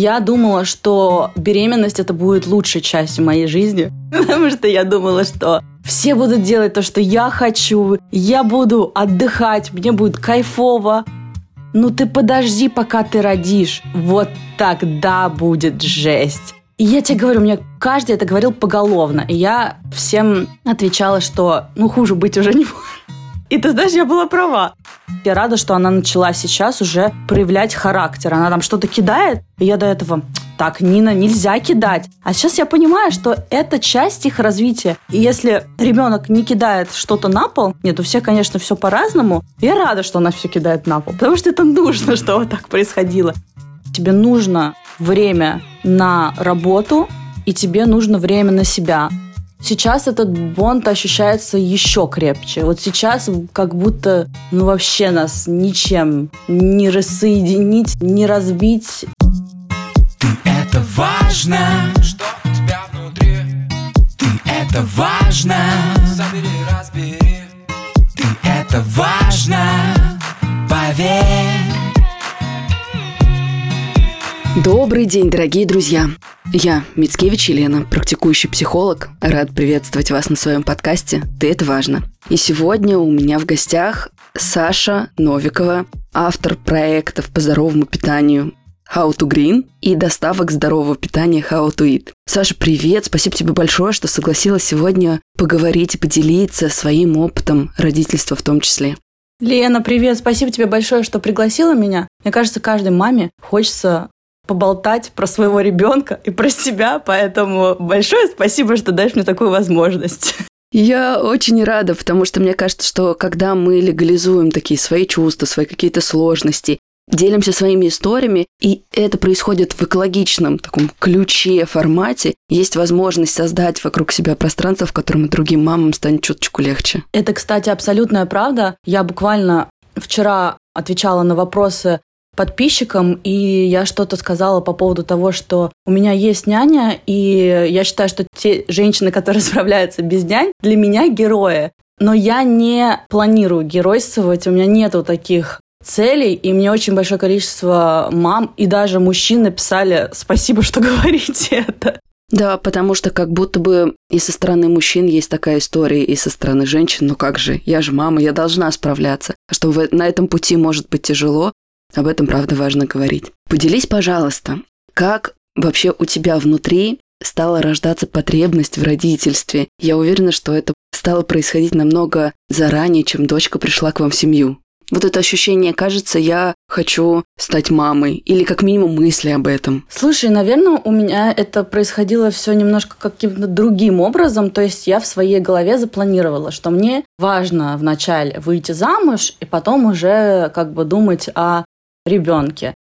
Я думала, что беременность это будет лучшей частью моей жизни, потому что я думала, что все будут делать то, что я хочу, я буду отдыхать, мне будет кайфово. Ну ты подожди, пока ты родишь. Вот тогда будет жесть. И я тебе говорю, мне каждый это говорил поголовно. И я всем отвечала, что ну хуже быть уже не может. И ты знаешь, я была права. Я рада, что она начала сейчас уже проявлять характер. Она там что-то кидает, и я до этого так, Нина, нельзя кидать. А сейчас я понимаю, что это часть их развития. И если ребенок не кидает что-то на пол, нет, у всех, конечно, все по-разному. Я рада, что она все кидает на пол, потому что это нужно, чтобы так происходило. Тебе нужно время на работу, и тебе нужно время на себя. Сейчас этот бонд ощущается еще крепче. Вот сейчас как будто ну вообще нас ничем не рассоединить, не разбить. Ты это важно, что у тебя внутри. Ты это важно, забери, разбери. Ты это важно, поверь. Добрый день, дорогие друзья! Я Мицкевич Елена, практикующий психолог. Рад приветствовать вас на своем подкасте «Ты это важно». И сегодня у меня в гостях Саша Новикова, автор проектов по здоровому питанию How to Green и доставок здорового питания How to Eat. Саша, привет! Спасибо тебе большое, что согласилась сегодня поговорить и поделиться своим опытом родительства в том числе. Лена, привет! Спасибо тебе большое, что пригласила меня. Мне кажется, каждой маме хочется поболтать про своего ребенка и про себя, поэтому большое спасибо, что даешь мне такую возможность. Я очень рада, потому что мне кажется, что когда мы легализуем такие свои чувства, свои какие-то сложности, делимся своими историями, и это происходит в экологичном таком ключе, формате, есть возможность создать вокруг себя пространство, в котором и другим мамам станет чуточку легче. Это, кстати, абсолютная правда. Я буквально вчера отвечала на вопросы подписчикам, и я что-то сказала по поводу того, что у меня есть няня, и я считаю, что те женщины, которые справляются без нянь, для меня герои. Но я не планирую геройствовать, у меня нету таких целей, и мне очень большое количество мам и даже мужчин написали «Спасибо, что говорите это». Да, потому что как будто бы и со стороны мужчин есть такая история, и со стороны женщин, ну как же, я же мама, я должна справляться. Что на этом пути может быть тяжело, об этом, правда, важно говорить. Поделись, пожалуйста, как вообще у тебя внутри стала рождаться потребность в родительстве? Я уверена, что это стало происходить намного заранее, чем дочка пришла к вам в семью. Вот это ощущение, кажется, я хочу стать мамой, или как минимум мысли об этом. Слушай, наверное, у меня это происходило все немножко каким-то другим образом. То есть я в своей голове запланировала, что мне важно вначале выйти замуж, и потом уже как бы думать о ребенке.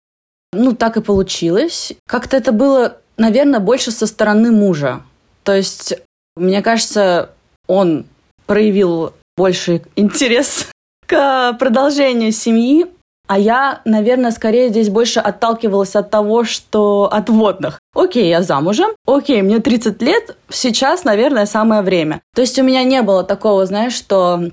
Ну, так и получилось. Как-то это было, наверное, больше со стороны мужа. То есть, мне кажется, он проявил больше интерес к продолжению семьи, а я, наверное, скорее здесь больше отталкивалась от того, что от водных. Окей, я замужем, окей, мне 30 лет, сейчас, наверное, самое время. То есть у меня не было такого, знаешь, что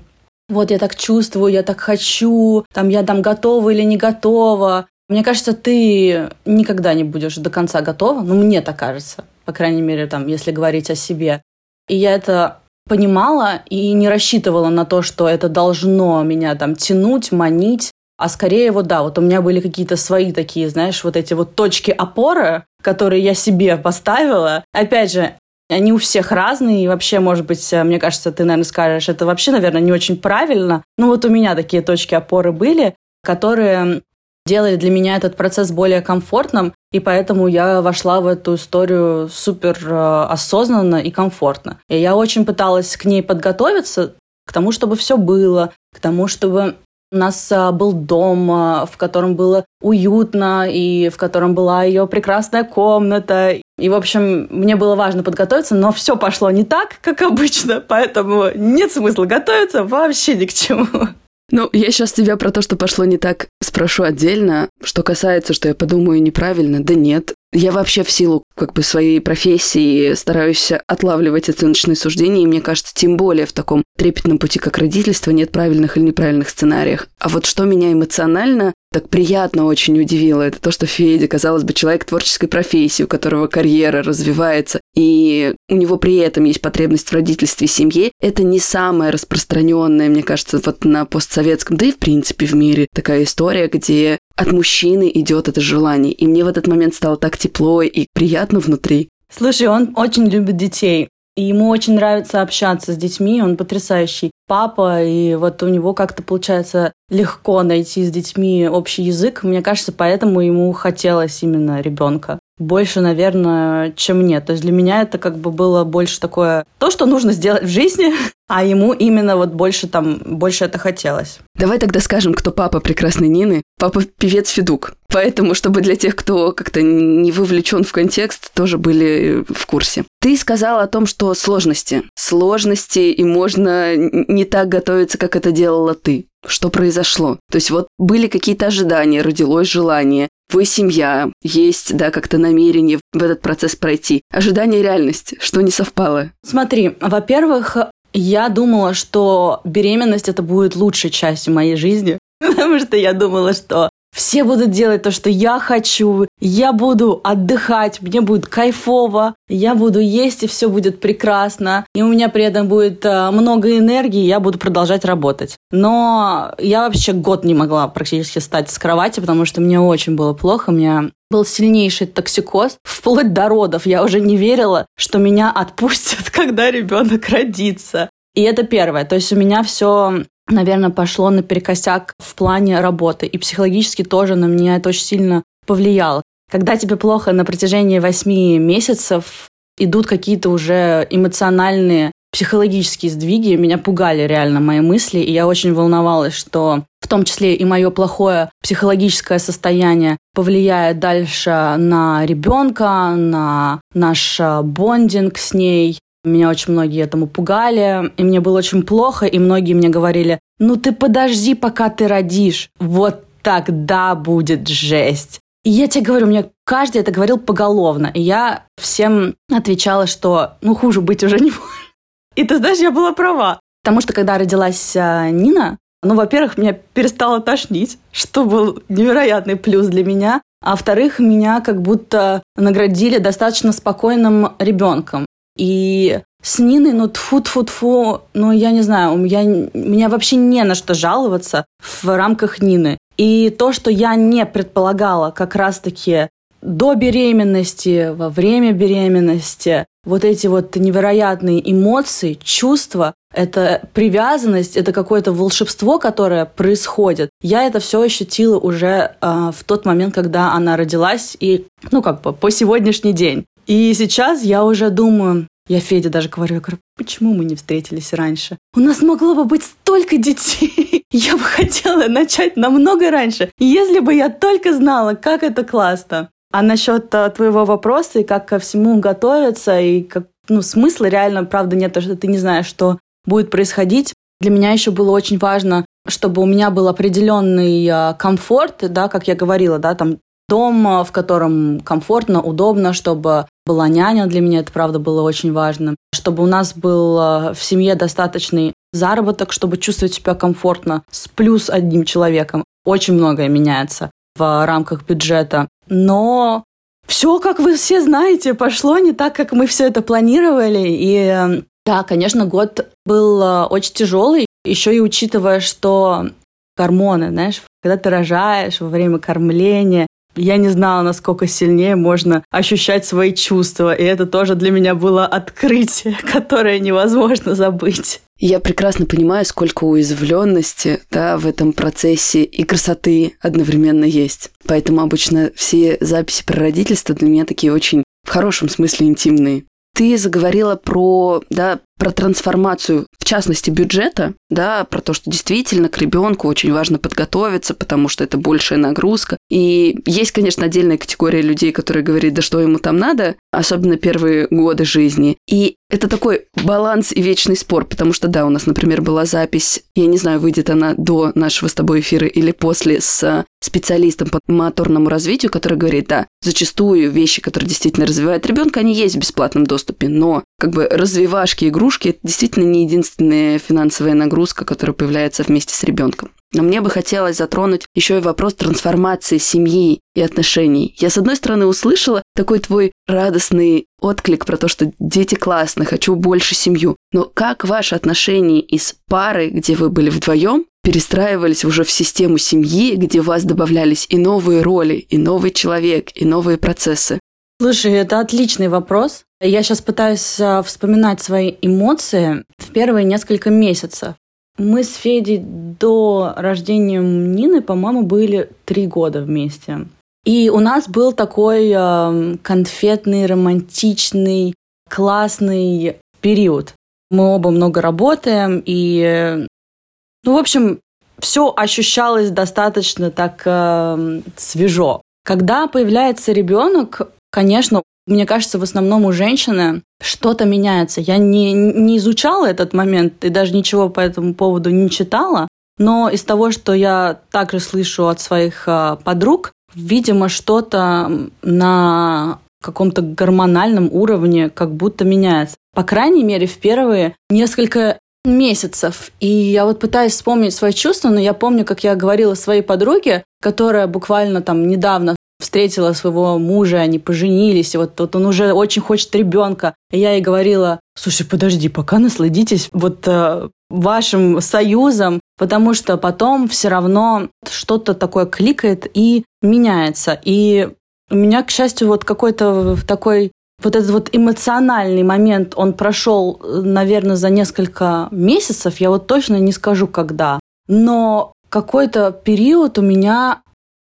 вот я так чувствую, я так хочу, там я там готова или не готова. Мне кажется, ты никогда не будешь до конца готова, ну мне так кажется, по крайней мере, там, если говорить о себе. И я это понимала и не рассчитывала на то, что это должно меня там тянуть, манить, а скорее вот да, вот у меня были какие-то свои такие, знаешь, вот эти вот точки опоры, которые я себе поставила. Опять же, они у всех разные, и вообще, может быть, э, мне кажется, ты, наверное, скажешь, это вообще, наверное, не очень правильно. Ну вот у меня такие точки опоры были, которые делали для меня этот процесс более комфортным, и поэтому я вошла в эту историю супер э, осознанно и комфортно. И я очень пыталась к ней подготовиться, к тому, чтобы все было, к тому, чтобы у нас а, был дом, а, в котором было уютно, и в котором была ее прекрасная комната. И, в общем, мне было важно подготовиться, но все пошло не так, как обычно, поэтому нет смысла готовиться вообще ни к чему. Ну, я сейчас тебя про то, что пошло не так, спрошу отдельно. Что касается, что я подумаю неправильно, да нет. Я вообще в силу как бы своей профессии стараюсь отлавливать оценочные суждения, и мне кажется, тем более в таком трепетном пути, как родительство, нет правильных или неправильных сценариев. А вот что меня эмоционально так приятно очень удивило, это то, что Федя, казалось бы, человек творческой профессии, у которого карьера развивается, и у него при этом есть потребность в родительстве и семье, это не самая распространенная, мне кажется, вот на постсоветском, да и в принципе в мире такая история, где от мужчины идет это желание. И мне в этот момент стало так тепло и приятно внутри. Слушай, он очень любит детей. И ему очень нравится общаться с детьми, он потрясающий папа, и вот у него как-то получается легко найти с детьми общий язык. Мне кажется, поэтому ему хотелось именно ребенка. Больше, наверное, чем нет. То есть для меня это как бы было больше такое то, что нужно сделать в жизни, а ему именно вот больше там, больше это хотелось. Давай тогда скажем, кто папа прекрасной Нины. Папа певец Федук. Поэтому, чтобы для тех, кто как-то не вовлечен в контекст, тоже были в курсе. Ты сказала о том, что сложности. Сложности, и можно не так готовиться, как это делала ты. Что произошло? То есть вот были какие-то ожидания, родилось желание, вы семья, есть, да, как-то намерение в этот процесс пройти. Ожидание реальность, что не совпало? Смотри, во-первых, я думала, что беременность это будет лучшей частью моей жизни, потому что я думала, что все будут делать то, что я хочу. Я буду отдыхать, мне будет кайфово. Я буду есть, и все будет прекрасно. И у меня при этом будет э, много энергии, я буду продолжать работать. Но я вообще год не могла практически встать с кровати, потому что мне очень было плохо. У меня был сильнейший токсикоз. Вплоть до родов я уже не верила, что меня отпустят, когда ребенок родится. И это первое. То есть у меня все наверное, пошло наперекосяк в плане работы. И психологически тоже на меня это очень сильно повлияло. Когда тебе плохо на протяжении восьми месяцев, идут какие-то уже эмоциональные, психологические сдвиги. Меня пугали реально мои мысли, и я очень волновалась, что в том числе и мое плохое психологическое состояние повлияет дальше на ребенка, на наш бондинг с ней, меня очень многие этому пугали, и мне было очень плохо, и многие мне говорили, ну ты подожди, пока ты родишь, вот тогда будет жесть. И я тебе говорю, мне каждый это говорил поголовно, и я всем отвечала, что ну хуже быть уже не может. И ты знаешь, я была права. Потому что когда родилась а, Нина, ну, во-первых, меня перестало тошнить, что был невероятный плюс для меня. А во-вторых, меня как будто наградили достаточно спокойным ребенком. И с Ниной, ну, тфу-тфу-тфу, ну, я не знаю, я, меня вообще не на что жаловаться в рамках Нины. И то, что я не предполагала как раз-таки до беременности, во время беременности, вот эти вот невероятные эмоции, чувства, это привязанность, это какое-то волшебство, которое происходит. Я это все ощутила уже э, в тот момент, когда она родилась, и, ну, как бы по сегодняшний день. И сейчас я уже думаю, я Феде даже говорю, я говорю, почему мы не встретились раньше? У нас могло бы быть столько детей. Я бы хотела начать намного раньше, если бы я только знала, как это классно. А насчет а, твоего вопроса и как ко всему готовиться, и как, ну, смысла реально, правда, нет, потому что ты не знаешь, что будет происходить. Для меня еще было очень важно, чтобы у меня был определенный а, комфорт, да, как я говорила, да, там дом, в котором комфортно, удобно, чтобы была няня, для меня это, правда, было очень важно, чтобы у нас был э, в семье достаточный заработок, чтобы чувствовать себя комфортно с плюс одним человеком. Очень многое меняется в рамках бюджета. Но все, как вы все знаете, пошло не так, как мы все это планировали. И э, да, конечно, год был э, очень тяжелый, еще и учитывая, что гормоны, знаешь, когда ты рожаешь во время кормления, я не знала, насколько сильнее можно ощущать свои чувства. И это тоже для меня было открытие, которое невозможно забыть. Я прекрасно понимаю, сколько уязвленности да, в этом процессе и красоты одновременно есть. Поэтому обычно все записи про родительство для меня такие очень в хорошем смысле интимные. Ты заговорила про да, про трансформацию, в частности, бюджета, да, про то, что действительно к ребенку очень важно подготовиться, потому что это большая нагрузка. И есть, конечно, отдельная категория людей, которые говорят, да что ему там надо, особенно первые годы жизни. И это такой баланс и вечный спор, потому что, да, у нас, например, была запись, я не знаю, выйдет она до нашего с тобой эфира или после, с специалистом по моторному развитию, который говорит, да, зачастую вещи, которые действительно развивают ребенка, они есть в бесплатном доступе, но как бы развивашки, игрушки – это действительно не единственная финансовая нагрузка, которая появляется вместе с ребенком. Но мне бы хотелось затронуть еще и вопрос трансформации семьи и отношений. Я, с одной стороны, услышала такой твой радостный отклик про то, что дети классные, хочу больше семью. Но как ваши отношения из пары, где вы были вдвоем, перестраивались уже в систему семьи, где у вас добавлялись и новые роли, и новый человек, и новые процессы? Слушай, это отличный вопрос. Я сейчас пытаюсь а, вспоминать свои эмоции в первые несколько месяцев. Мы с Федей до рождения Нины, по-моему, были три года вместе. И у нас был такой э, конфетный, романтичный, классный период. Мы оба много работаем, и, ну, в общем, все ощущалось достаточно так э, свежо. Когда появляется ребенок, конечно, мне кажется, в основном у женщины что-то меняется. Я не, не изучала этот момент и даже ничего по этому поводу не читала, но из того, что я также слышу от своих э, подруг, видимо, что-то на каком-то гормональном уровне как будто меняется. По крайней мере, в первые несколько месяцев. И я вот пытаюсь вспомнить свои чувства, но я помню, как я говорила своей подруге, которая буквально там недавно встретила своего мужа, они поженились, и вот, вот он уже очень хочет ребенка. И я ей говорила, слушай, подожди, пока насладитесь вот э, вашим союзом, потому что потом все равно что-то такое кликает и меняется. И у меня, к счастью, вот какой-то такой вот этот вот эмоциональный момент, он прошел, наверное, за несколько месяцев, я вот точно не скажу, когда. Но какой-то период у меня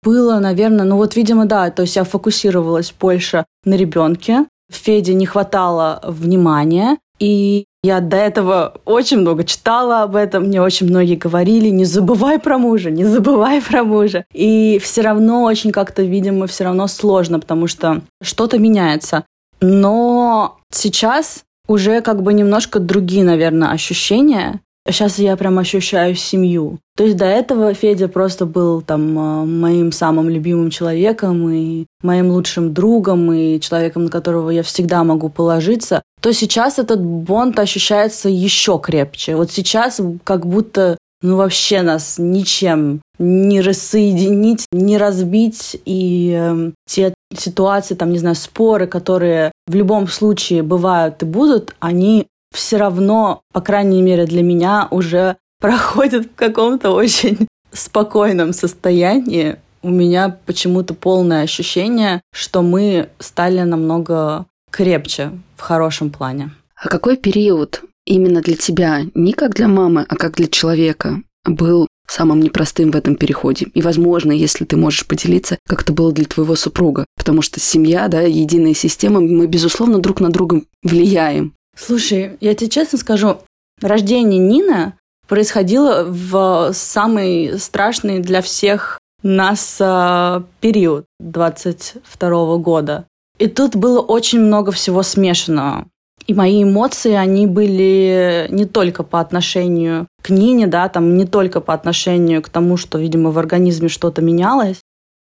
было, наверное, ну вот, видимо, да, то есть я фокусировалась больше на ребенке, Феде не хватало внимания, и я до этого очень много читала об этом, мне очень многие говорили, не забывай про мужа, не забывай про мужа. И все равно очень как-то, видимо, все равно сложно, потому что что-то меняется. Но сейчас уже как бы немножко другие, наверное, ощущения. Сейчас я прям ощущаю семью. То есть до этого Федя просто был там э, моим самым любимым человеком и моим лучшим другом и человеком, на которого я всегда могу положиться. То сейчас этот бонд ощущается еще крепче. Вот сейчас как будто ну вообще нас ничем не рассоединить, не разбить. И э, те ситуации, там, не знаю, споры, которые в любом случае бывают и будут, они все равно, по крайней мере для меня, уже проходят в каком-то очень спокойном состоянии. У меня почему-то полное ощущение, что мы стали намного крепче в хорошем плане. А какой период именно для тебя, не как для мамы, а как для человека, был самым непростым в этом переходе. И, возможно, если ты можешь поделиться, как это было для твоего супруга. Потому что семья, да, единая система, мы, безусловно, друг на друга влияем. Слушай, я тебе честно скажу, рождение Нины происходило в самый страшный для всех нас а, период 22 года. И тут было очень много всего смешанного. И мои эмоции, они были не только по отношению к Нине, да, там не только по отношению к тому, что, видимо, в организме что-то менялось.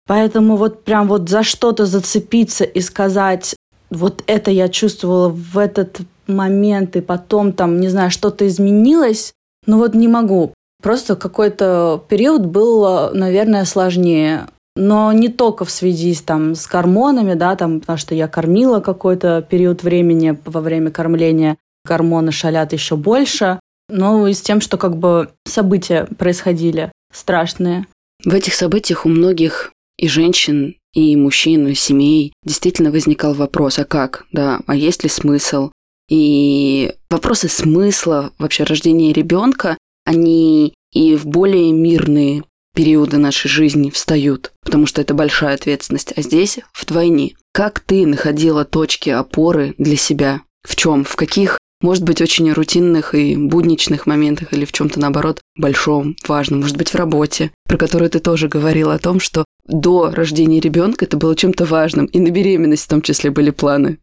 Поэтому вот прям вот за что-то зацепиться и сказать, вот это я чувствовала в этот момент, и потом там, не знаю, что-то изменилось, ну вот не могу. Просто какой-то период был, наверное, сложнее. Но не только в связи с, там, с гормонами, да, там, потому что я кормила какой-то период времени во время кормления. Гормоны шалят еще больше. Но и с тем, что как бы события происходили страшные. В этих событиях у многих и женщин, и мужчин, и семей действительно возникал вопрос, а как, да, а есть ли смысл? И вопросы смысла вообще рождения ребенка, они и в более мирные периоды нашей жизни встают, потому что это большая ответственность, а здесь вдвойне. Как ты находила точки опоры для себя? В чем? В каких Может быть, очень рутинных и будничных моментах или в чем-то, наоборот, большом, важном. Может быть, в работе, про которую ты тоже говорила о том, что до рождения ребенка это было чем-то важным, и на беременность в том числе были планы.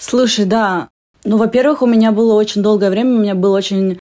Слушай, да. Ну, во-первых, у меня было очень долгое время, у меня было очень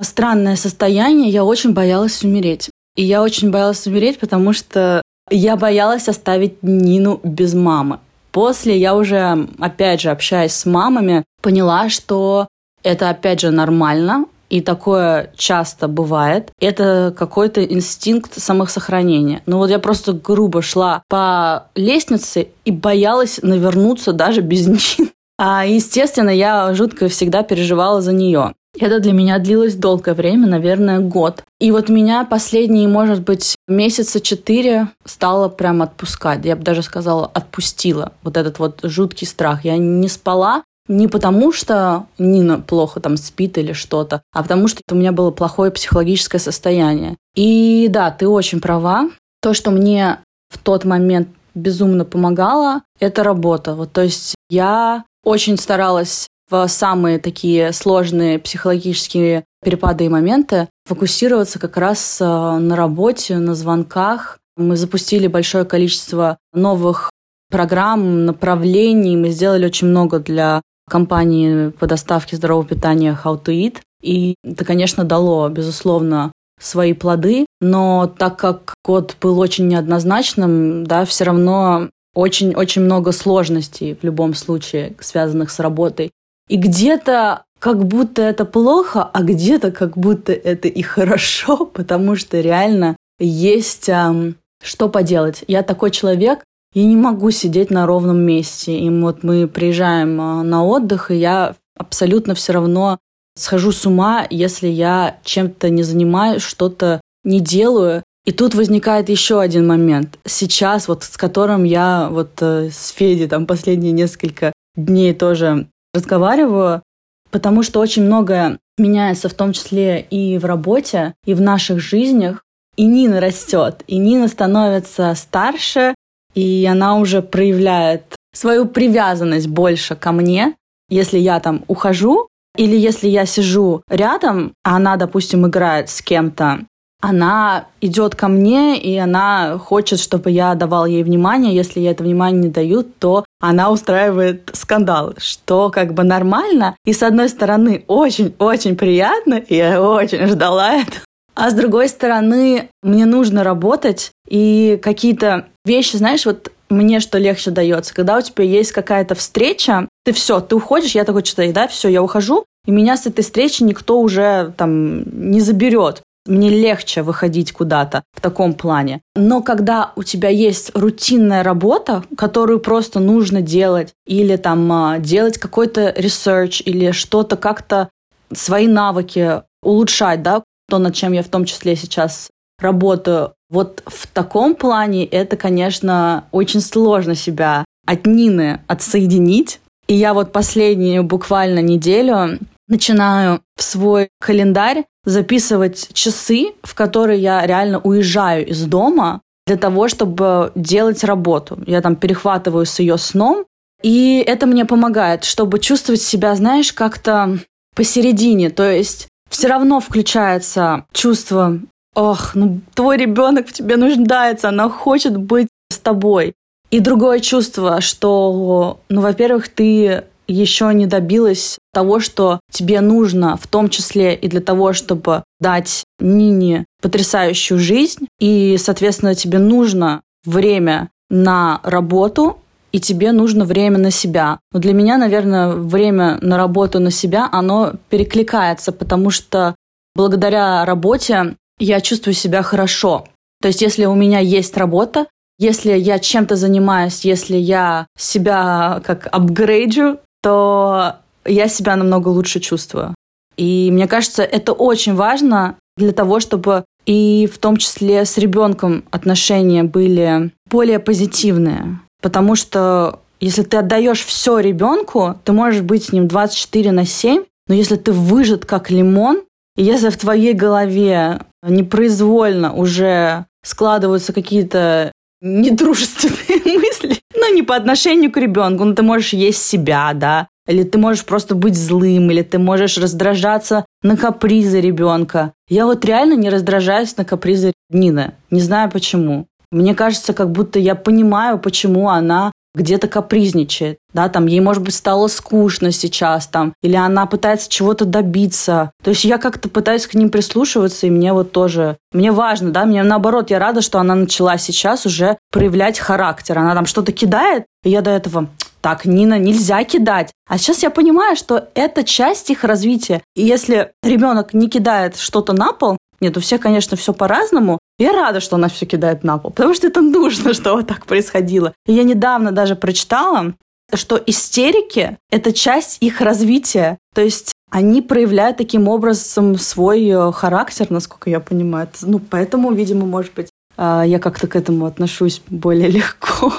странное состояние, я очень боялась умереть. И я очень боялась умереть, потому что я боялась оставить Нину без мамы. После я уже, опять же, общаясь с мамами, поняла, что это, опять же, нормально, и такое часто бывает. Это какой-то инстинкт самосохранения. Но вот я просто грубо шла по лестнице и боялась навернуться даже без них. А, естественно, я жутко всегда переживала за нее. Это для меня длилось долгое время, наверное, год. И вот меня последние, может быть, месяца четыре стало прям отпускать. Я бы даже сказала, отпустила вот этот вот жуткий страх. Я не спала, не потому, что Нина плохо там спит или что-то, а потому что у меня было плохое психологическое состояние. И да, ты очень права. То, что мне в тот момент безумно помогало, это работа. Вот, то есть я очень старалась в самые такие сложные психологические перепады и моменты фокусироваться как раз э, на работе, на звонках. Мы запустили большое количество новых программ, направлений. Мы сделали очень много для компании по доставке здорового питания How to Eat. И это, конечно, дало, безусловно, свои плоды, но так как год был очень неоднозначным, да, все равно очень-очень много сложностей в любом случае, связанных с работой. И где-то как будто это плохо, а где-то как будто это и хорошо, потому что реально есть эм, что поделать. Я такой человек, я не могу сидеть на ровном месте. И вот мы приезжаем э, на отдых, и я абсолютно все равно схожу с ума, если я чем-то не занимаюсь, что-то не делаю. И тут возникает еще один момент. Сейчас, вот с которым я вот э, с Федей там последние несколько дней тоже разговариваю, потому что очень многое меняется, в том числе и в работе, и в наших жизнях. И Нина растет, и Нина становится старше, и она уже проявляет свою привязанность больше ко мне. Если я там ухожу, или если я сижу рядом, а она, допустим, играет с кем-то, она идет ко мне, и она хочет, чтобы я давал ей внимание. Если я это внимание не даю, то она устраивает скандал, что как бы нормально. И с одной стороны, очень-очень приятно, и я очень ждала это. А с другой стороны, мне нужно работать, и какие-то вещи, знаешь, вот мне что легче дается, когда у тебя есть какая-то встреча, ты все, ты уходишь, я такой что-то, да, все, я ухожу, и меня с этой встречи никто уже там не заберет мне легче выходить куда-то в таком плане. Но когда у тебя есть рутинная работа, которую просто нужно делать, или там а, делать какой-то research, или что-то как-то свои навыки улучшать, да, то, над чем я в том числе сейчас работаю, вот в таком плане это, конечно, очень сложно себя от Нины отсоединить. И я вот последнюю буквально неделю начинаю в свой календарь записывать часы, в которые я реально уезжаю из дома для того, чтобы делать работу. Я там перехватываю с ее сном, и это мне помогает, чтобы чувствовать себя, знаешь, как-то посередине. То есть все равно включается чувство, ох, ну твой ребенок в тебе нуждается, она хочет быть с тобой. И другое чувство, что, ну, во-первых, ты еще не добилась того, что тебе нужно, в том числе и для того, чтобы дать Нине потрясающую жизнь. И, соответственно, тебе нужно время на работу, и тебе нужно время на себя. Но для меня, наверное, время на работу на себя, оно перекликается, потому что благодаря работе я чувствую себя хорошо. То есть, если у меня есть работа, если я чем-то занимаюсь, если я себя как апгрейджу, то я себя намного лучше чувствую. И мне кажется, это очень важно для того, чтобы и в том числе с ребенком отношения были более позитивные. Потому что если ты отдаешь все ребенку, ты можешь быть с ним 24 на 7, но если ты выжат как лимон, и если в твоей голове непроизвольно уже складываются какие-то недружественные мысли, ну, не по отношению к ребенку, ну, ты можешь есть себя, да, или ты можешь просто быть злым, или ты можешь раздражаться на капризы ребенка. Я вот реально не раздражаюсь на капризы Нины. Не знаю почему. Мне кажется, как будто я понимаю, почему она где-то капризничает, да, там ей, может быть, стало скучно сейчас, там, или она пытается чего-то добиться. То есть я как-то пытаюсь к ним прислушиваться, и мне вот тоже, мне важно, да, мне наоборот, я рада, что она начала сейчас уже проявлять характер. Она там что-то кидает, и я до этого, так, Нина, нельзя кидать. А сейчас я понимаю, что это часть их развития. И если ребенок не кидает что-то на пол, нет, у всех, конечно, все по-разному. Я рада, что она все кидает на пол, потому что это нужно, что вот так происходило. И я недавно даже прочитала, что истерики – это часть их развития. То есть они проявляют таким образом свой э, характер, насколько я понимаю. Ну, поэтому, видимо, может быть, э, я как-то к этому отношусь более легко.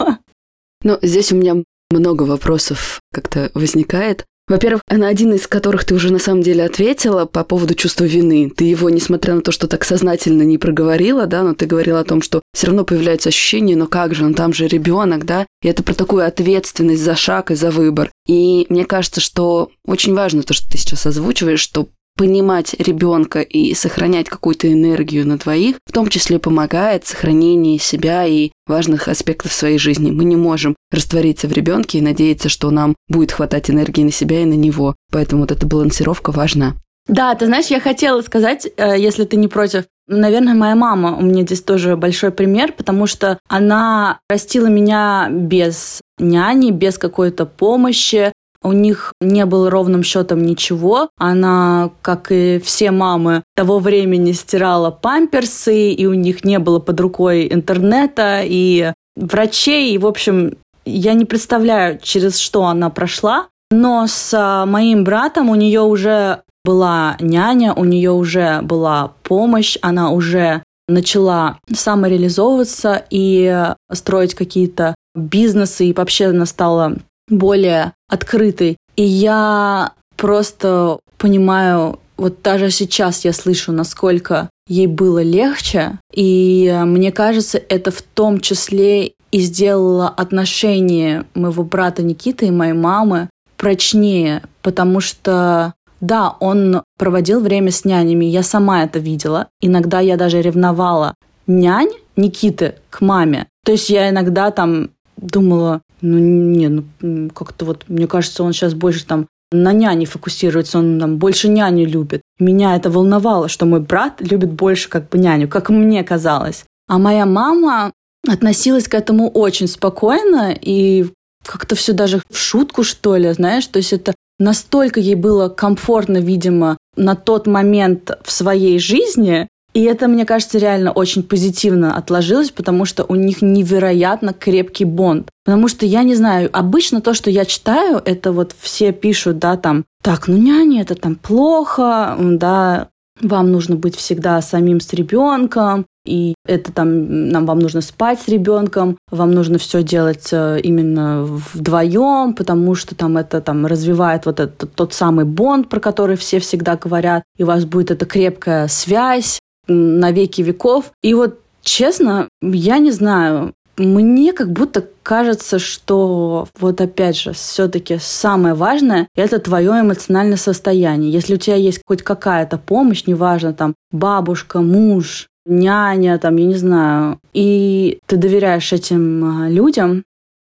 Ну, здесь у меня много вопросов как-то возникает. Во-первых, на один из которых ты уже на самом деле ответила по поводу чувства вины. Ты его, несмотря на то, что так сознательно не проговорила, да, но ты говорила о том, что все равно появляется ощущение, но как же, он там же ребенок, да, и это про такую ответственность за шаг и за выбор. И мне кажется, что очень важно то, что ты сейчас озвучиваешь, что понимать ребенка и сохранять какую-то энергию на двоих, в том числе помогает сохранении себя и важных аспектов своей жизни. Мы не можем раствориться в ребенке и надеяться, что нам будет хватать энергии на себя и на него. Поэтому вот эта балансировка важна. Да, ты знаешь, я хотела сказать, э, если ты не против, Наверное, моя мама у меня здесь тоже большой пример, потому что она растила меня без няни, без какой-то помощи. У них не было ровным счетом ничего. Она, как и все мамы того времени, стирала памперсы, и у них не было под рукой интернета и врачей. И, в общем, я не представляю, через что она прошла. Но с а, моим братом у нее уже была няня, у нее уже была помощь, она уже начала самореализовываться и строить какие-то бизнесы, и вообще она стала более открытой. И я просто понимаю, вот даже сейчас я слышу, насколько ей было легче. И мне кажется, это в том числе и сделало отношения моего брата Никиты и моей мамы прочнее, потому что да, он проводил время с нянями, я сама это видела. Иногда я даже ревновала нянь Никиты к маме. То есть я иногда там думала, ну, не, ну, как-то вот, мне кажется, он сейчас больше там на няне фокусируется, он там больше няню любит. Меня это волновало, что мой брат любит больше как бы няню, как мне казалось. А моя мама относилась к этому очень спокойно и как-то все даже в шутку, что ли, знаешь, то есть это настолько ей было комфортно, видимо, на тот момент в своей жизни, и это, мне кажется, реально очень позитивно отложилось, потому что у них невероятно крепкий бонд. Потому что, я не знаю, обычно то, что я читаю, это вот все пишут, да, там, так, ну няня, это там плохо, да, вам нужно быть всегда самим с ребенком, и это там нам вам нужно спать с ребенком, вам нужно все делать э, именно вдвоем, потому что там это там развивает вот этот тот самый бонд, про который все всегда говорят, и у вас будет эта крепкая связь, на веки веков. И вот честно, я не знаю, мне как будто кажется, что вот опять же, все-таки самое важное – это твое эмоциональное состояние. Если у тебя есть хоть какая-то помощь, неважно, там, бабушка, муж, няня, там, я не знаю, и ты доверяешь этим а, людям,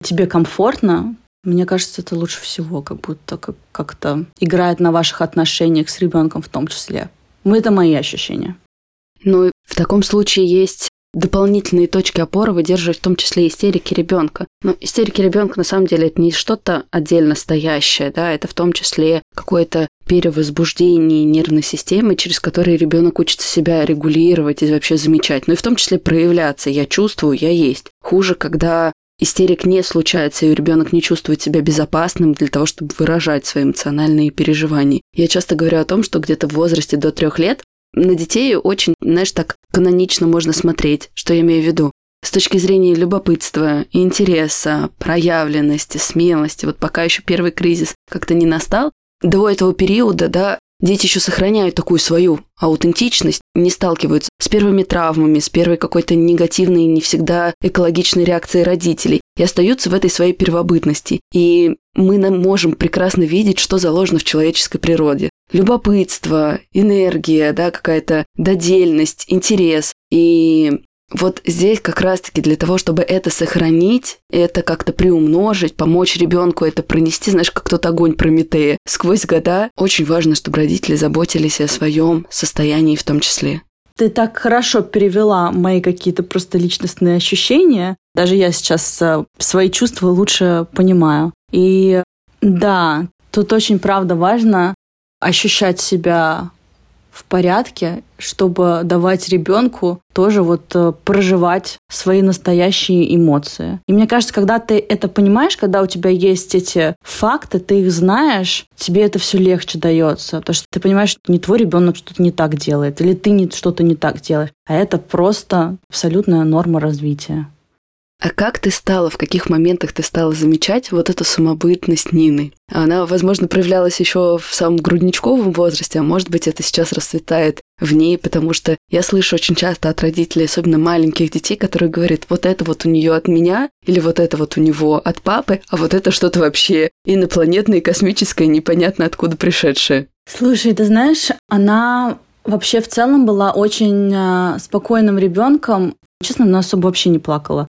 тебе комфортно, мне кажется, это лучше всего, как будто как- как-то играет на ваших отношениях с ребенком в том числе. Это мои ощущения. Ну, в таком случае есть дополнительные точки опоры выдерживать в том числе истерики ребенка. Но истерики ребенка на самом деле это не что-то отдельно стоящее, да, это в том числе какое-то перевозбуждение нервной системы, через которое ребенок учится себя регулировать и вообще замечать, ну и в том числе проявляться. Я чувствую, я есть. Хуже, когда истерик не случается, и ребенок не чувствует себя безопасным для того, чтобы выражать свои эмоциональные переживания. Я часто говорю о том, что где-то в возрасте до трех лет на детей очень, знаешь, так канонично можно смотреть, что я имею в виду. С точки зрения любопытства, интереса, проявленности, смелости, вот пока еще первый кризис как-то не настал, до этого периода, да, дети еще сохраняют такую свою аутентичность, не сталкиваются с первыми травмами, с первой какой-то негативной, не всегда экологичной реакцией родителей. и остаются в этой своей первобытности. И мы можем прекрасно видеть, что заложено в человеческой природе. Любопытство, энергия, да, какая-то додельность, интерес. И вот здесь как раз-таки для того, чтобы это сохранить, это как-то приумножить, помочь ребенку это пронести, знаешь, как тот огонь Прометея сквозь года, очень важно, чтобы родители заботились о своем состоянии в том числе. Ты так хорошо перевела мои какие-то просто личностные ощущения. Даже я сейчас э, свои чувства лучше понимаю. И да, тут очень правда важно ощущать себя в порядке, чтобы давать ребенку тоже вот э, проживать свои настоящие эмоции. И мне кажется, когда ты это понимаешь, когда у тебя есть эти факты, ты их знаешь, тебе это все легче дается. Потому что ты понимаешь, что не твой ребенок что-то не так делает, или ты что-то не так делаешь. А это просто абсолютная норма развития. А как ты стала, в каких моментах ты стала замечать вот эту самобытность Нины? Она, возможно, проявлялась еще в самом грудничковом возрасте, а может быть, это сейчас расцветает в ней, потому что я слышу очень часто от родителей, особенно маленьких детей, которые говорят, вот это вот у нее от меня, или вот это вот у него от папы, а вот это что-то вообще инопланетное, космическое, непонятно откуда пришедшее. Слушай, ты знаешь, она вообще в целом была очень э, спокойным ребенком. Честно, она особо вообще не плакала.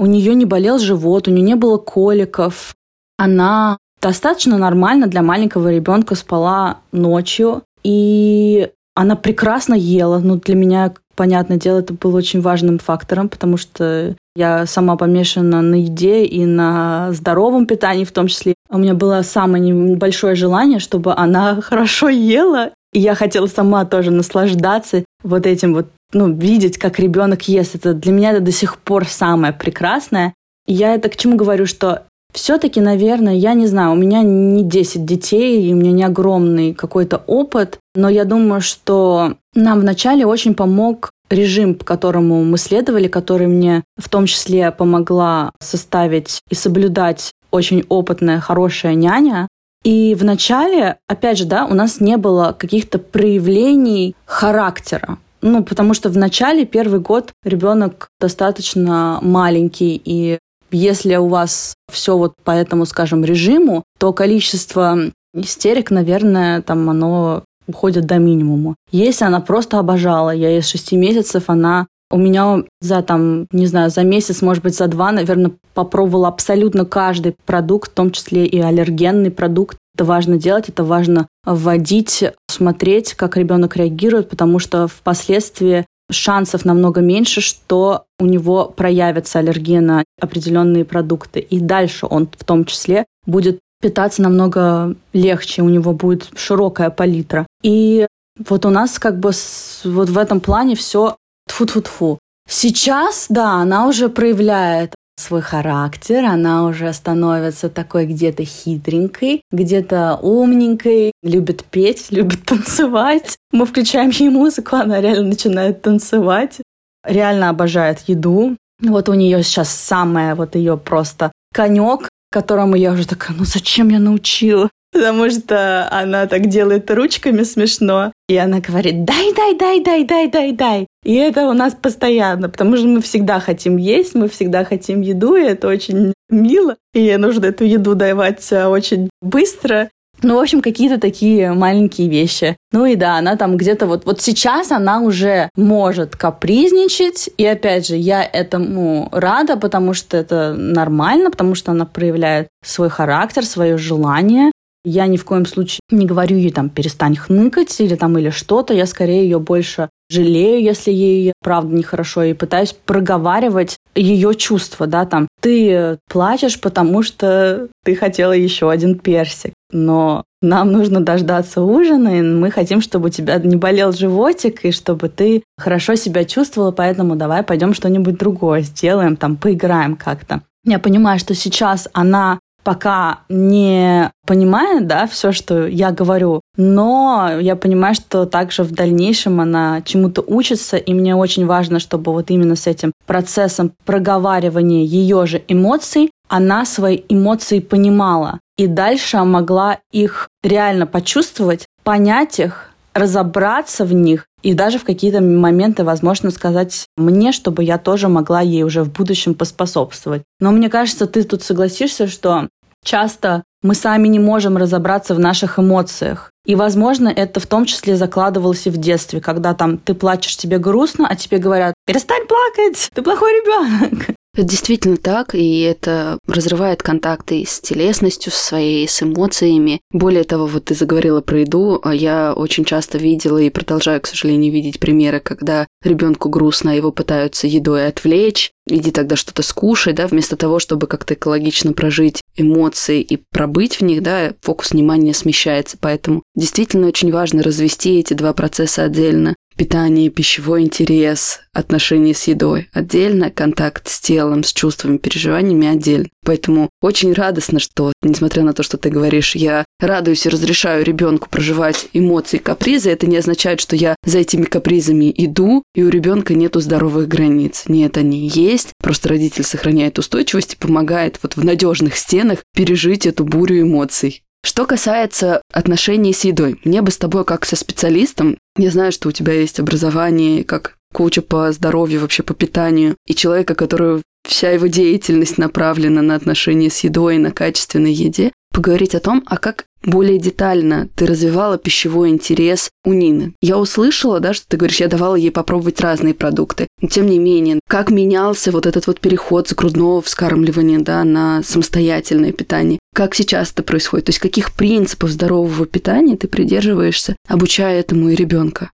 У нее не болел живот, у нее не было коликов. Она достаточно нормально для маленького ребенка спала ночью. И она прекрасно ела. Ну, для меня, понятное дело, это было очень важным фактором, потому что я сама помешана на еде и на здоровом питании в том числе. У меня было самое небольшое желание, чтобы она хорошо ела. И я хотела сама тоже наслаждаться вот этим вот ну, видеть, как ребенок ест, это для меня это до сих пор самое прекрасное. И я это к чему говорю, что все-таки, наверное, я не знаю, у меня не 10 детей, и у меня не огромный какой-то опыт, но я думаю, что нам вначале очень помог режим, по которому мы следовали, который мне в том числе помогла составить и соблюдать очень опытная, хорошая няня. И вначале, опять же, да, у нас не было каких-то проявлений характера. Ну, потому что в начале, первый год, ребенок достаточно маленький, и если у вас все вот по этому, скажем, режиму, то количество истерик, наверное, там оно уходит до минимума. Если она просто обожала, я из шести месяцев, она у меня за там, не знаю, за месяц, может быть, за два, наверное, попробовала абсолютно каждый продукт, в том числе и аллергенный продукт. Это важно делать, это важно вводить, смотреть, как ребенок реагирует, потому что впоследствии шансов намного меньше, что у него проявятся аллергии на определенные продукты. И дальше он в том числе будет питаться намного легче, у него будет широкая палитра. И вот у нас как бы с, вот в этом плане все тфу-тфу-тфу. Сейчас, да, она уже проявляет свой характер, она уже становится такой где-то хитренькой, где-то умненькой, любит петь, любит танцевать. Мы включаем ей музыку, она реально начинает танцевать, реально обожает еду. Вот у нее сейчас самое вот ее просто конек, которому я уже такая, ну зачем я научила? Потому что она так делает ручками смешно. И она говорит, дай, дай, дай, дай, дай, дай, дай. И это у нас постоянно, потому что мы всегда хотим есть, мы всегда хотим еду, и это очень мило. И нужно эту еду давать э, очень быстро. Ну, в общем, какие-то такие маленькие вещи. Ну и да, она там где-то вот... Вот сейчас она уже может капризничать. И опять же, я этому рада, потому что это нормально, потому что она проявляет свой характер, свое желание. Я ни в коем случае не говорю ей там перестань хныкать или там или что-то. Я скорее ее больше жалею, если ей правда нехорошо, и пытаюсь проговаривать ее чувства, да, там, ты плачешь, потому что ты хотела еще один персик, но нам нужно дождаться ужина, и мы хотим, чтобы у тебя не болел животик, и чтобы ты хорошо себя чувствовала, поэтому давай пойдем что-нибудь другое сделаем, там, поиграем как-то. Я понимаю, что сейчас она пока не понимает, да, все, что я говорю, но я понимаю, что также в дальнейшем она чему-то учится, и мне очень важно, чтобы вот именно с этим процессом проговаривания ее же эмоций она свои эмоции понимала, и дальше могла их реально почувствовать, понять их, разобраться в них и даже в какие-то моменты, возможно, сказать мне, чтобы я тоже могла ей уже в будущем поспособствовать. Но мне кажется, ты тут согласишься, что часто мы сами не можем разобраться в наших эмоциях. И, возможно, это в том числе закладывалось и в детстве, когда там ты плачешь, тебе грустно, а тебе говорят, перестань плакать, ты плохой ребенок. Это действительно так, и это разрывает контакты с телесностью, со своей, с эмоциями. Более того, вот ты заговорила про еду, а я очень часто видела и продолжаю, к сожалению, видеть примеры, когда ребенку грустно, а его пытаются едой отвлечь, иди тогда что-то скушай, да, вместо того, чтобы как-то экологично прожить эмоции и пробыть в них, да, фокус внимания смещается. Поэтому действительно очень важно развести эти два процесса отдельно питание, пищевой интерес, отношения с едой отдельно, контакт с телом, с чувствами, переживаниями отдельно. Поэтому очень радостно, что, несмотря на то, что ты говоришь, я радуюсь и разрешаю ребенку проживать эмоции капризы, это не означает, что я за этими капризами иду, и у ребенка нету здоровых границ. Нет, они есть. Просто родитель сохраняет устойчивость и помогает вот в надежных стенах пережить эту бурю эмоций. Что касается отношений с едой, мне бы с тобой как со специалистом, я знаю, что у тебя есть образование как коуча по здоровью, вообще по питанию, и человека, который вся его деятельность направлена на отношения с едой, на качественной еде, поговорить о том, а как более детально ты развивала пищевой интерес у Нины. Я услышала, да, что ты говоришь, я давала ей попробовать разные продукты. Но тем не менее, как менялся вот этот вот переход с грудного вскармливания, да, на самостоятельное питание? Как сейчас это происходит? То есть каких принципов здорового питания ты придерживаешься, обучая этому и ребенка?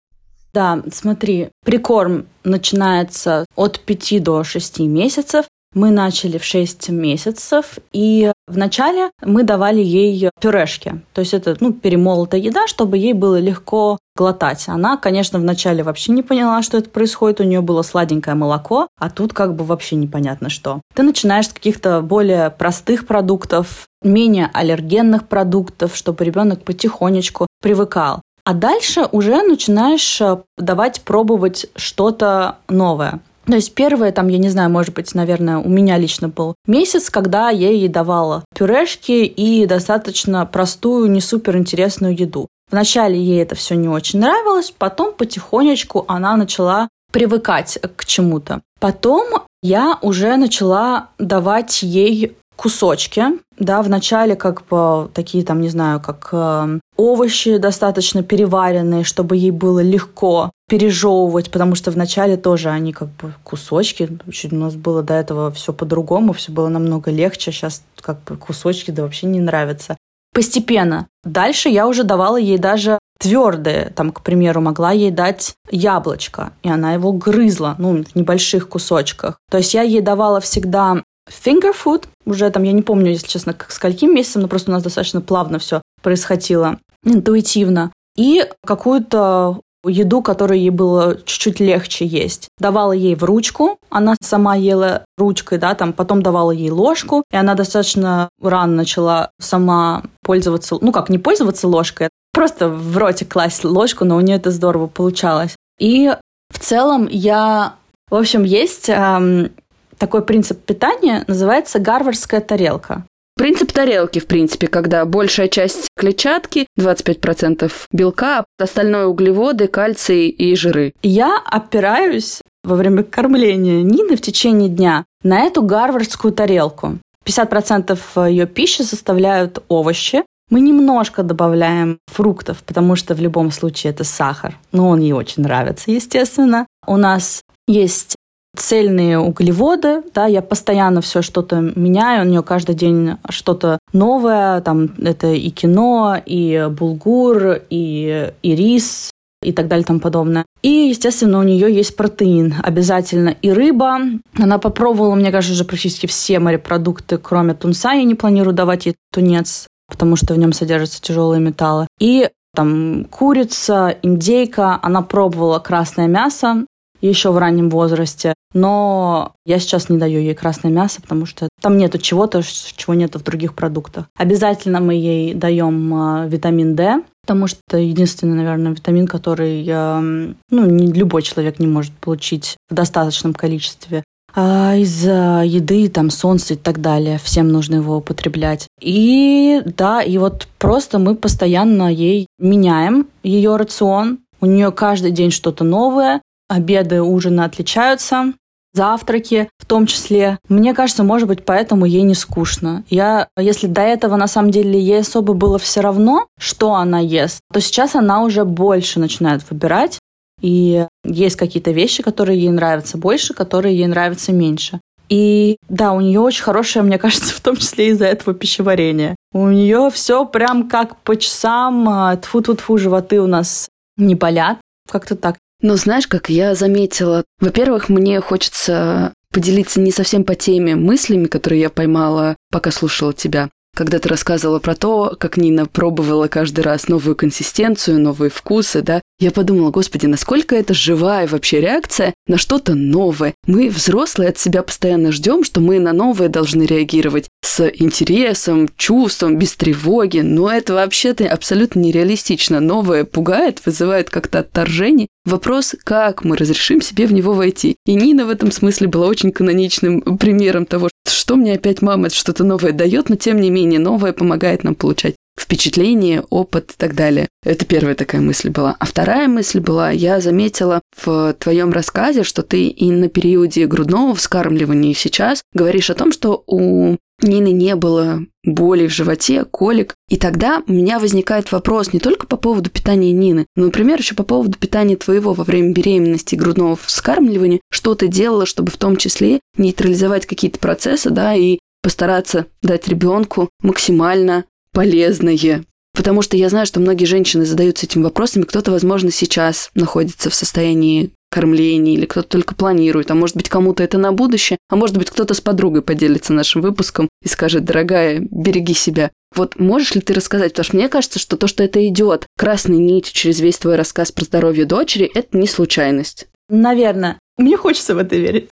Да, смотри, прикорм начинается от 5 до 6 месяцев. Мы начали в 6 месяцев, и вначале мы давали ей пюрешки. То есть это ну, перемолотая еда, чтобы ей было легко глотать. Она, конечно, вначале вообще не поняла, что это происходит. У нее было сладенькое молоко, а тут как бы вообще непонятно что. Ты начинаешь с каких-то более простых продуктов, менее аллергенных продуктов, чтобы ребенок потихонечку привыкал. А дальше уже начинаешь э, давать пробовать что-то новое. То есть первое, там, я не знаю, может быть, наверное, у меня лично был месяц, когда я ей давала пюрешки и достаточно простую, не супер интересную еду. Вначале ей это все не очень нравилось, потом потихонечку она начала привыкать к чему-то. Потом я уже начала давать ей кусочки, да, вначале как бы такие там, не знаю, как э, овощи достаточно переваренные, чтобы ей было легко пережевывать, потому что вначале тоже они как бы кусочки, у нас было до этого все по-другому, все было намного легче, сейчас как бы кусочки да вообще не нравятся. Постепенно. Дальше я уже давала ей даже твердые, там, к примеру, могла ей дать яблочко, и она его грызла, ну, в небольших кусочках. То есть я ей давала всегда finger food, уже там, я не помню, если честно, к скольким месяцам, но просто у нас достаточно плавно все происходило, интуитивно. И какую-то еду, которую ей было чуть-чуть легче есть. Давала ей в ручку, она сама ела ручкой, да, там потом давала ей ложку, и она достаточно рано начала сама пользоваться, ну как, не пользоваться ложкой, просто в ротик класть ложку, но у нее это здорово получалось. И в целом я... В общем, есть эм, такой принцип питания, называется гарвардская тарелка. Принцип тарелки, в принципе, когда большая часть клетчатки, 25% белка, остальное углеводы, кальций и жиры. Я опираюсь во время кормления Нины в течение дня на эту гарвардскую тарелку. 50% ее пищи составляют овощи. Мы немножко добавляем фруктов, потому что в любом случае это сахар. Но он ей очень нравится, естественно. У нас есть цельные углеводы, да, я постоянно все что-то меняю, у нее каждый день что-то новое, там это и кино, и булгур, и, и рис, и так далее и тому подобное. И, естественно, у нее есть протеин обязательно. И рыба. Она попробовала, мне кажется, уже практически все морепродукты, кроме тунца. Я не планирую давать ей тунец, потому что в нем содержатся тяжелые металлы. И там курица, индейка. Она пробовала красное мясо еще в раннем возрасте. Но я сейчас не даю ей красное мясо, потому что там нету чего-то, чего нету в других продуктах. Обязательно мы ей даем а, витамин D, потому что единственный, наверное, витамин, который ну, не любой человек не может получить в достаточном количестве. а, из-за еды, там, солнца и так далее. Всем нужно его употреблять. И да, и вот просто мы постоянно ей меняем ее рацион. У нее каждый день что-то новое. Обеды, ужины отличаются завтраки в том числе. Мне кажется, может быть, поэтому ей не скучно. Я, если до этого, на самом деле, ей особо было все равно, что она ест, то сейчас она уже больше начинает выбирать. И есть какие-то вещи, которые ей нравятся больше, которые ей нравятся меньше. И да, у нее очень хорошее, мне кажется, в том числе из-за этого пищеварение. У нее все прям как по часам, тфу-тфу-тфу, животы у нас не болят. Как-то так. Ну, знаешь, как я заметила, во-первых, мне хочется поделиться не совсем по теме мыслями, которые я поймала, пока слушала тебя когда ты рассказывала про то, как Нина пробовала каждый раз новую консистенцию, новые вкусы, да, я подумала, господи, насколько это живая вообще реакция на что-то новое. Мы, взрослые, от себя постоянно ждем, что мы на новое должны реагировать с интересом, чувством, без тревоги, но это вообще-то абсолютно нереалистично. Новое пугает, вызывает как-то отторжение. Вопрос, как мы разрешим себе в него войти. И Нина в этом смысле была очень каноничным примером того, что мне опять мама что-то новое дает, но тем не менее новое помогает нам получать впечатление, опыт и так далее. Это первая такая мысль была. А вторая мысль была, я заметила в твоем рассказе, что ты и на периоде грудного вскармливания сейчас говоришь о том, что у Нины не было боли в животе, колик. И тогда у меня возникает вопрос не только по поводу питания Нины, но, например, еще по поводу питания твоего во время беременности и грудного вскармливания. Что ты делала, чтобы в том числе нейтрализовать какие-то процессы, да, и постараться дать ребенку максимально полезное. Потому что я знаю, что многие женщины задаются этим вопросами. Кто-то, возможно, сейчас находится в состоянии кормления, или кто-то только планирует, а может быть, кому-то это на будущее, а может быть, кто-то с подругой поделится нашим выпуском и скажет, дорогая, береги себя. Вот можешь ли ты рассказать? Потому что мне кажется, что то, что это идет красной нитью через весь твой рассказ про здоровье дочери, это не случайность. Наверное. Мне хочется в это верить.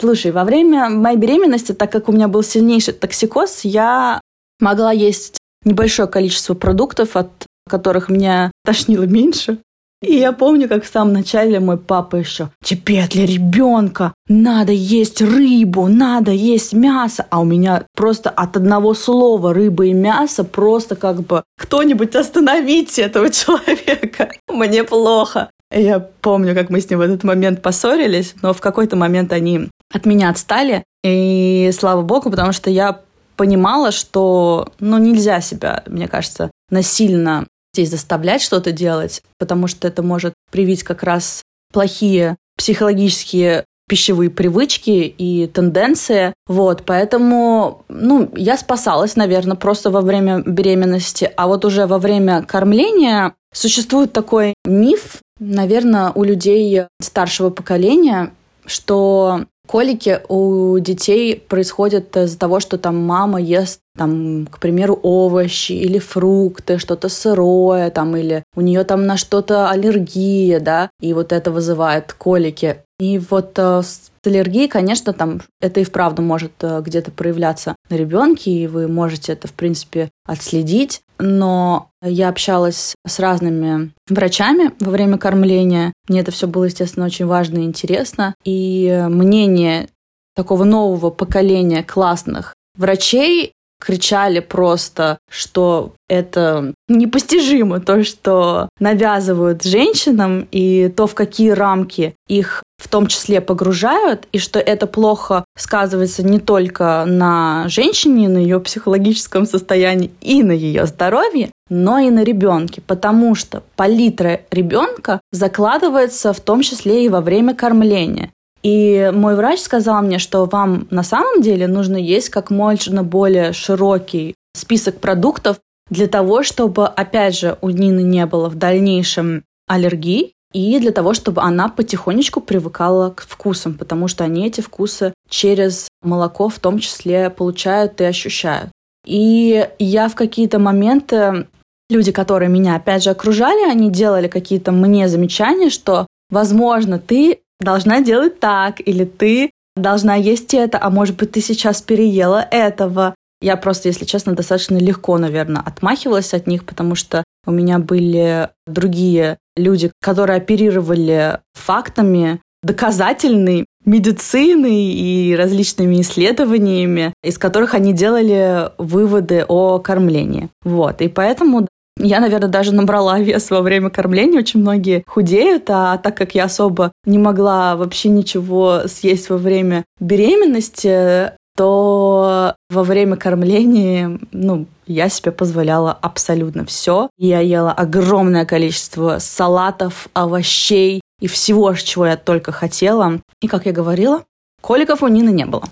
Слушай, во время моей беременности, так как у меня был сильнейший токсикоз, я могла есть небольшое количество продуктов, от которых меня тошнило меньше. И я помню, как в самом начале мой папа еще, тебе для ребенка надо есть рыбу, надо есть мясо. А у меня просто от одного слова рыба и мясо просто как бы кто-нибудь остановите этого человека. Мне плохо. Я помню, как мы с ним в этот момент поссорились, но в какой-то момент они от меня отстали. И слава богу, потому что я понимала, что ну, нельзя себя, мне кажется, насильно здесь заставлять что-то делать, потому что это может привить как раз плохие психологические пищевые привычки и тенденции. Вот, поэтому, ну, я спасалась, наверное, просто во время беременности. А вот уже во время кормления существует такой миф, наверное, у людей старшего поколения, что Колики у детей происходят из-за того, что там мама ест, там, к примеру, овощи или фрукты, что-то сырое, там, или у нее там на что-то аллергия, да, и вот это вызывает колики. И вот э, с аллергией, конечно, там это и вправду может э, где-то проявляться на ребенке, и вы можете это, в принципе, отследить но я общалась с разными врачами во время кормления. Мне это все было, естественно, очень важно и интересно. И мнение такого нового поколения классных врачей кричали просто, что это непостижимо, то, что навязывают женщинам, и то, в какие рамки их в том числе погружают, и что это плохо сказывается не только на женщине, на ее психологическом состоянии и на ее здоровье, но и на ребенке, потому что палитра ребенка закладывается в том числе и во время кормления. И мой врач сказал мне, что вам на самом деле нужно есть как можно более широкий список продуктов для того, чтобы, опять же, у Нины не было в дальнейшем аллергии, и для того, чтобы она потихонечку привыкала к вкусам, потому что они эти вкусы через молоко в том числе получают и ощущают. И я в какие-то моменты, люди, которые меня опять же окружали, они делали какие-то мне замечания, что, возможно, ты должна делать так, или ты должна есть это, а может быть, ты сейчас переела этого. Я просто, если честно, достаточно легко, наверное, отмахивалась от них, потому что у меня были другие люди, которые оперировали фактами, доказательной медицины и различными исследованиями, из которых они делали выводы о кормлении. Вот. И поэтому я, наверное, даже набрала вес во время кормления. Очень многие худеют, а так как я особо не могла вообще ничего съесть во время беременности, то во время кормления, ну, я себе позволяла абсолютно все. Я ела огромное количество салатов, овощей и всего, чего я только хотела. И, как я говорила, коликов у Нины не было.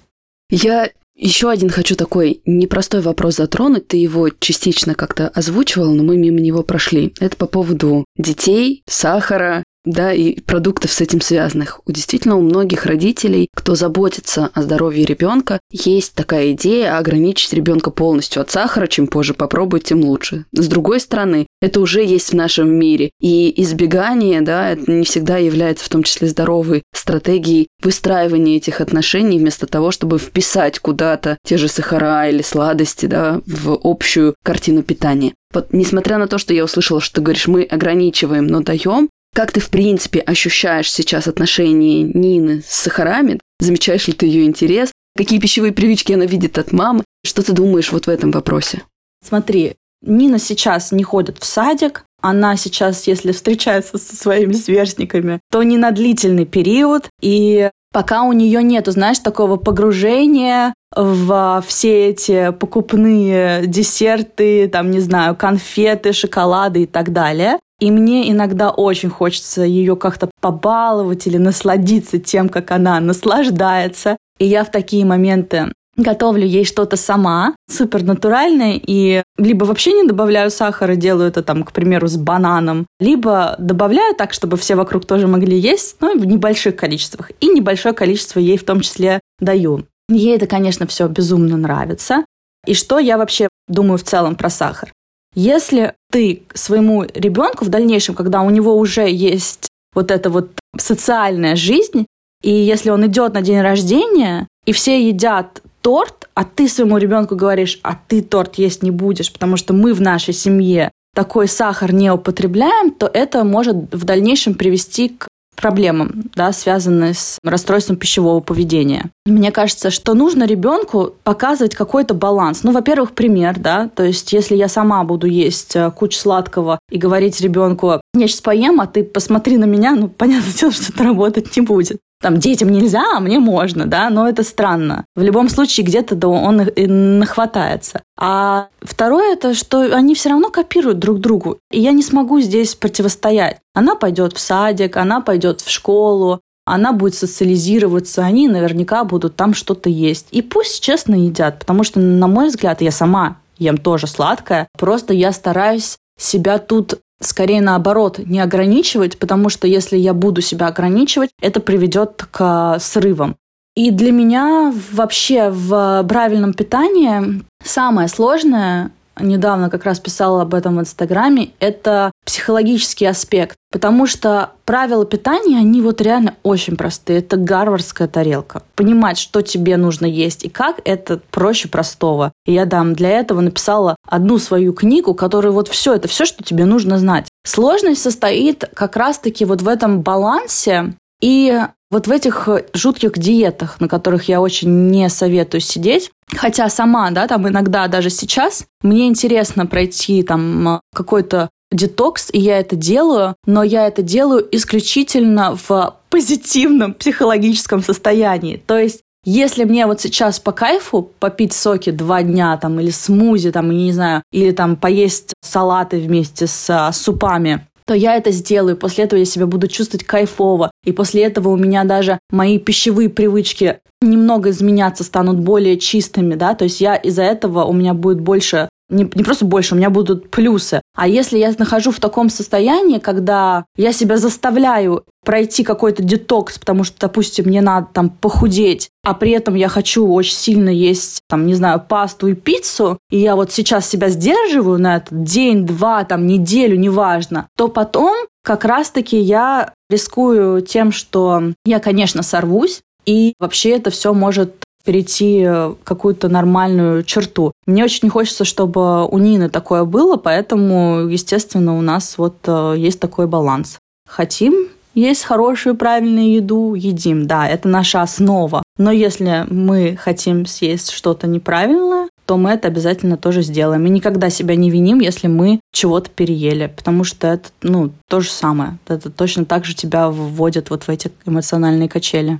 Я еще один хочу такой непростой вопрос затронуть. Ты его частично как-то озвучивал, но мы мимо него прошли. Это по поводу детей, сахара да, и продуктов с этим связанных. У действительно у многих родителей, кто заботится о здоровье ребенка, есть такая идея ограничить ребенка полностью от сахара, чем позже попробовать, тем лучше. С другой стороны, это уже есть в нашем мире. И избегание, да, это не всегда является в том числе здоровой стратегией выстраивания этих отношений вместо того, чтобы вписать куда-то те же сахара или сладости, да, в общую картину питания. Вот несмотря на то, что я услышала, что ты говоришь, мы ограничиваем, но даем, как ты, в принципе, ощущаешь сейчас отношения Нины с сахарами? Замечаешь ли ты ее интерес? Какие пищевые привычки она видит от мамы? Что ты думаешь вот в этом вопросе? Смотри, Нина сейчас не ходит в садик, она сейчас, если встречается со своими сверстниками, то не на длительный период, и пока у нее нету, знаешь, такого погружения в все эти покупные десерты, там, не знаю, конфеты, шоколады и так далее. И мне иногда очень хочется ее как-то побаловать или насладиться тем, как она наслаждается. И я в такие моменты готовлю ей что-то сама, супер натуральное, и либо вообще не добавляю сахара, делаю это там, к примеру, с бананом, либо добавляю так, чтобы все вокруг тоже могли есть, но в небольших количествах. И небольшое количество ей в том числе даю. Ей это, конечно, все безумно нравится. И что я вообще думаю в целом про сахар? Если ты своему ребенку в дальнейшем, когда у него уже есть вот эта вот социальная жизнь, и если он идет на день рождения, и все едят торт, а ты своему ребенку говоришь, а ты торт есть не будешь, потому что мы в нашей семье такой сахар не употребляем, то это может в дальнейшем привести к проблемам, да, связанные с расстройством пищевого поведения. Мне кажется, что нужно ребенку показывать какой-то баланс. Ну, во-первых, пример, да, то есть если я сама буду есть э, кучу сладкого и говорить ребенку, я сейчас поем, а ты посмотри на меня, ну, понятное дело, что это работать не будет там детям нельзя, а мне можно, да, но это странно. В любом случае где-то да, он и нахватается. А второе это, что они все равно копируют друг другу, и я не смогу здесь противостоять. Она пойдет в садик, она пойдет в школу, она будет социализироваться, они наверняка будут там что-то есть. И пусть честно едят, потому что, на мой взгляд, я сама ем тоже сладкое, просто я стараюсь себя тут скорее наоборот, не ограничивать, потому что если я буду себя ограничивать, это приведет к срывам. И для меня вообще в правильном питании самое сложное недавно как раз писала об этом в Инстаграме, это психологический аспект. Потому что правила питания, они вот реально очень простые. Это гарвардская тарелка. Понимать, что тебе нужно есть и как, это проще простого. И я дам для этого написала одну свою книгу, которая вот все, это все, что тебе нужно знать. Сложность состоит как раз-таки вот в этом балансе и вот в этих жутких диетах, на которых я очень не советую сидеть, хотя сама, да, там иногда даже сейчас, мне интересно пройти там какой-то детокс, и я это делаю, но я это делаю исключительно в позитивном психологическом состоянии. То есть если мне вот сейчас по кайфу попить соки два дня там или смузи там, не знаю, или там поесть салаты вместе с а, супами, то я это сделаю. После этого я себя буду чувствовать кайфово. И после этого у меня даже мои пищевые привычки немного изменяться, станут более чистыми, да, то есть я из-за этого у меня будет больше не, не просто больше, у меня будут плюсы. А если я нахожу в таком состоянии, когда я себя заставляю пройти какой-то детокс, потому что, допустим, мне надо там похудеть, а при этом я хочу очень сильно есть, там, не знаю, пасту и пиццу, и я вот сейчас себя сдерживаю на этот день, два, там, неделю, неважно, то потом как раз-таки я рискую тем, что я, конечно, сорвусь, и вообще это все может перейти какую-то нормальную черту. Мне очень не хочется, чтобы у Нины такое было, поэтому, естественно, у нас вот э, есть такой баланс. Хотим есть хорошую, правильную еду, едим, да, это наша основа. Но если мы хотим съесть что-то неправильное, то мы это обязательно тоже сделаем. И никогда себя не виним, если мы чего-то переели, потому что это, ну, то же самое. Это точно так же тебя вводят вот в эти эмоциональные качели.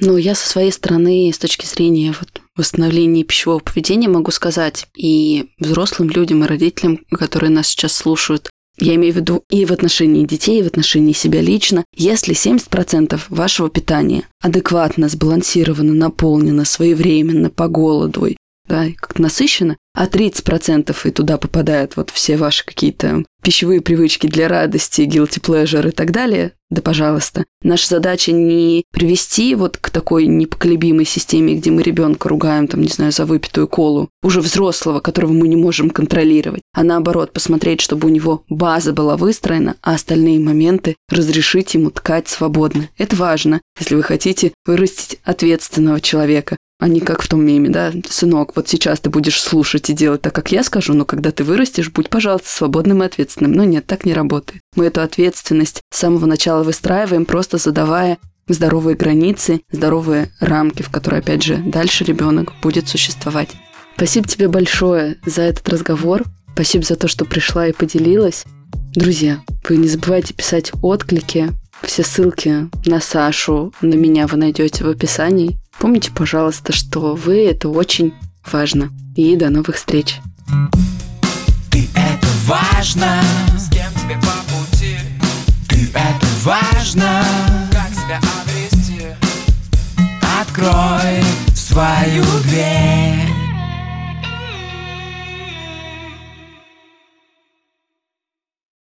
Ну, я со своей стороны, с точки зрения вот восстановления пищевого поведения, могу сказать и взрослым людям, и родителям, которые нас сейчас слушают, я имею в виду и в отношении детей, и в отношении себя лично. Если 70% вашего питания адекватно, сбалансировано, наполнено, своевременно, по голоду, да, как-то насыщенно, а 30% и туда попадают вот все ваши какие-то пищевые привычки для радости, guilty pleasure и так далее, да пожалуйста. Наша задача не привести вот к такой непоколебимой системе, где мы ребенка ругаем, там, не знаю, за выпитую колу, уже взрослого, которого мы не можем контролировать, а наоборот посмотреть, чтобы у него база была выстроена, а остальные моменты разрешить ему ткать свободно. Это важно, если вы хотите вырастить ответственного человека, а не как в том меме, да, сынок, вот сейчас ты будешь слушать и делать так, как я скажу, но когда ты вырастешь, будь, пожалуйста, свободным и ответственным. Но нет, так не работает. Мы эту ответственность с самого начала выстраиваем, просто задавая здоровые границы, здоровые рамки, в которые, опять же, дальше ребенок будет существовать. Спасибо тебе большое за этот разговор. Спасибо за то, что пришла и поделилась. Друзья, вы не забывайте писать отклики. Все ссылки на Сашу, на меня вы найдете в описании. Помните, пожалуйста, что вы — это очень важно. И до новых встреч. Ты это важно, с кем тебе по пути. Ты это важно, как себя обрести. Открой свою дверь.